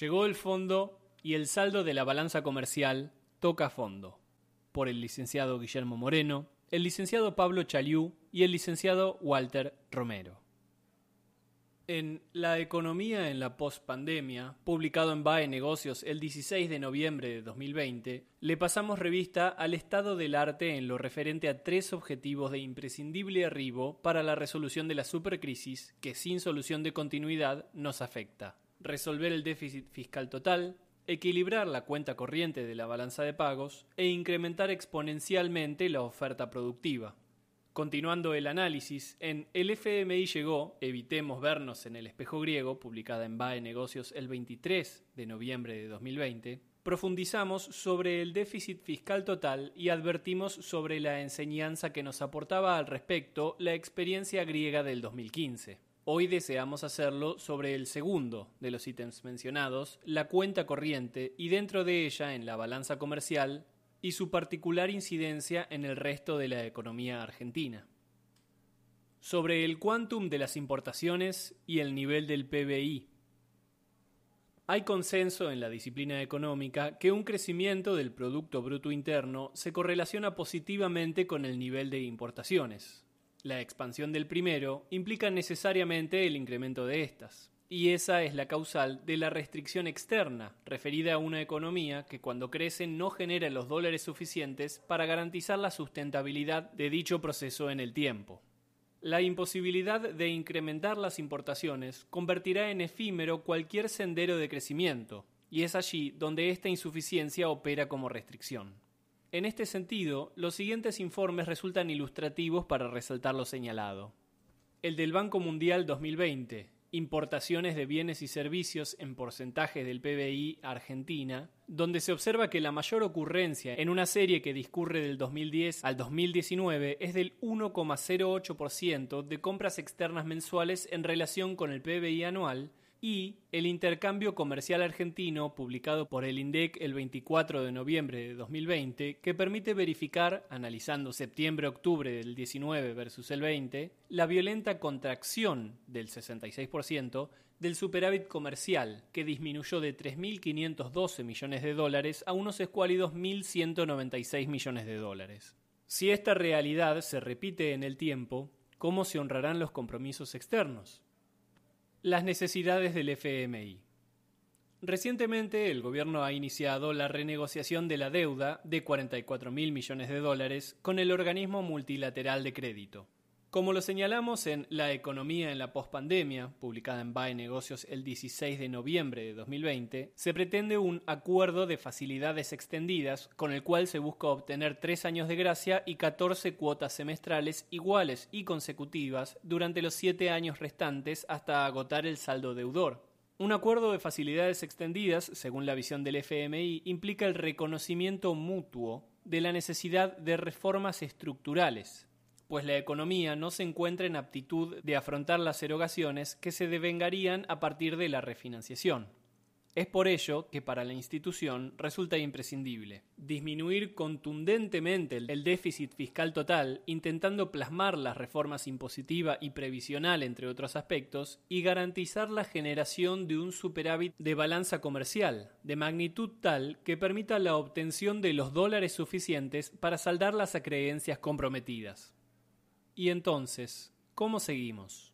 Llegó el fondo y el saldo de la balanza comercial toca fondo. Por el licenciado Guillermo Moreno, el licenciado Pablo Chaliú y el licenciado Walter Romero. En La economía en la postpandemia, publicado en BAE Negocios el 16 de noviembre de 2020, le pasamos revista al estado del arte en lo referente a tres objetivos de imprescindible arribo para la resolución de la supercrisis que sin solución de continuidad nos afecta resolver el déficit fiscal total, equilibrar la cuenta corriente de la balanza de pagos e incrementar exponencialmente la oferta productiva. Continuando el análisis, en El FMI llegó, evitemos vernos en el espejo griego, publicada en BAE Negocios el 23 de noviembre de 2020, profundizamos sobre el déficit fiscal total y advertimos sobre la enseñanza que nos aportaba al respecto la experiencia griega del 2015. Hoy deseamos hacerlo sobre el segundo de los ítems mencionados, la cuenta corriente, y dentro de ella en la balanza comercial y su particular incidencia en el resto de la economía argentina. Sobre el quantum de las importaciones y el nivel del PBI. Hay consenso en la disciplina económica que un crecimiento del Producto Bruto Interno se correlaciona positivamente con el nivel de importaciones, la expansión del primero implica necesariamente el incremento de estas, y esa es la causal de la restricción externa, referida a una economía que cuando crece no genera los dólares suficientes para garantizar la sustentabilidad de dicho proceso en el tiempo. La imposibilidad de incrementar las importaciones convertirá en efímero cualquier sendero de crecimiento, y es allí donde esta insuficiencia opera como restricción. En este sentido, los siguientes informes resultan ilustrativos para resaltar lo señalado. El del Banco Mundial 2020, Importaciones de bienes y servicios en porcentajes del PBI Argentina, donde se observa que la mayor ocurrencia en una serie que discurre del 2010 al 2019 es del 1,08% de compras externas mensuales en relación con el PBI anual y el intercambio comercial argentino publicado por el INDEC el 24 de noviembre de 2020 que permite verificar, analizando septiembre-octubre del 19 versus el 20, la violenta contracción del 66% del superávit comercial que disminuyó de 3.512 millones de dólares a unos escuálidos 1.196 millones de dólares. Si esta realidad se repite en el tiempo, ¿cómo se honrarán los compromisos externos? Las necesidades del FMI. Recientemente el gobierno ha iniciado la renegociación de la deuda de 44 mil millones de dólares con el organismo multilateral de crédito. Como lo señalamos en La economía en la pospandemia, publicada en BAE Negocios el 16 de noviembre de 2020, se pretende un acuerdo de facilidades extendidas con el cual se busca obtener tres años de gracia y 14 cuotas semestrales iguales y consecutivas durante los siete años restantes hasta agotar el saldo deudor. Un acuerdo de facilidades extendidas, según la visión del FMI, implica el reconocimiento mutuo de la necesidad de reformas estructurales, pues la economía no se encuentra en aptitud de afrontar las erogaciones que se devengarían a partir de la refinanciación. Es por ello que para la institución resulta imprescindible disminuir contundentemente el déficit fiscal total, intentando plasmar las reformas impositiva y previsional, entre otros aspectos, y garantizar la generación de un superávit de balanza comercial, de magnitud tal que permita la obtención de los dólares suficientes para saldar las acreencias comprometidas. Y entonces, ¿cómo seguimos?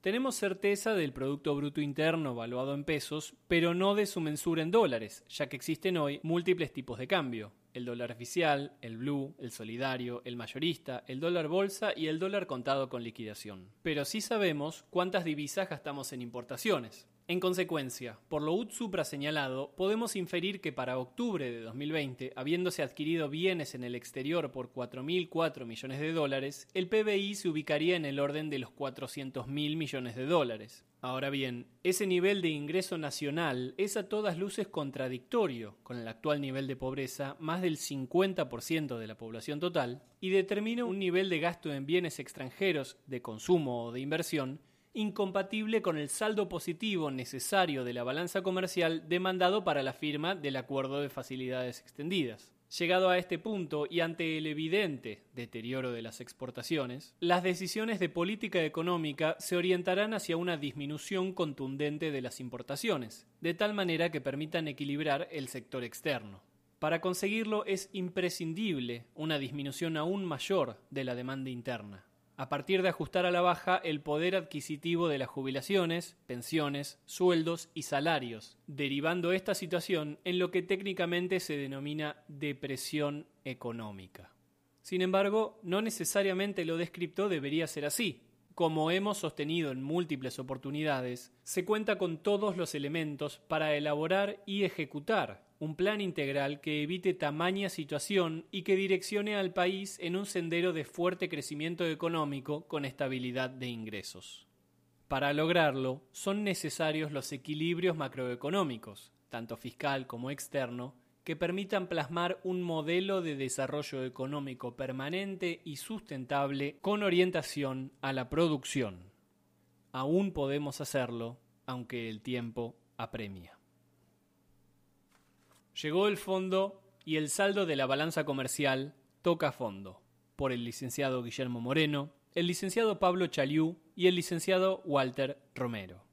Tenemos certeza del Producto Bruto Interno valuado en pesos, pero no de su mensura en dólares, ya que existen hoy múltiples tipos de cambio. El dólar oficial, el blue, el solidario, el mayorista, el dólar bolsa y el dólar contado con liquidación. Pero sí sabemos cuántas divisas gastamos en importaciones. En consecuencia, por lo UT supra señalado, podemos inferir que para octubre de 2020, habiéndose adquirido bienes en el exterior por 4.004 millones de dólares, el PBI se ubicaría en el orden de los 400.000 millones de dólares. Ahora bien, ese nivel de ingreso nacional es a todas luces contradictorio con el actual nivel de pobreza, más del 50% de la población total, y determina un nivel de gasto en bienes extranjeros, de consumo o de inversión, incompatible con el saldo positivo necesario de la balanza comercial demandado para la firma del acuerdo de facilidades extendidas. Llegado a este punto y ante el evidente deterioro de las exportaciones, las decisiones de política económica se orientarán hacia una disminución contundente de las importaciones, de tal manera que permitan equilibrar el sector externo. Para conseguirlo es imprescindible una disminución aún mayor de la demanda interna a partir de ajustar a la baja el poder adquisitivo de las jubilaciones, pensiones, sueldos y salarios, derivando esta situación en lo que técnicamente se denomina depresión económica. Sin embargo, no necesariamente lo descripto debería ser así. Como hemos sostenido en múltiples oportunidades, se cuenta con todos los elementos para elaborar y ejecutar un plan integral que evite tamaña situación y que direccione al país en un sendero de fuerte crecimiento económico con estabilidad de ingresos. Para lograrlo, son necesarios los equilibrios macroeconómicos, tanto fiscal como externo, que permitan plasmar un modelo de desarrollo económico permanente y sustentable con orientación a la producción. Aún podemos hacerlo, aunque el tiempo apremia. Llegó el fondo y el saldo de la balanza comercial toca fondo, por el licenciado Guillermo Moreno, el licenciado Pablo Chaliú y el licenciado Walter Romero.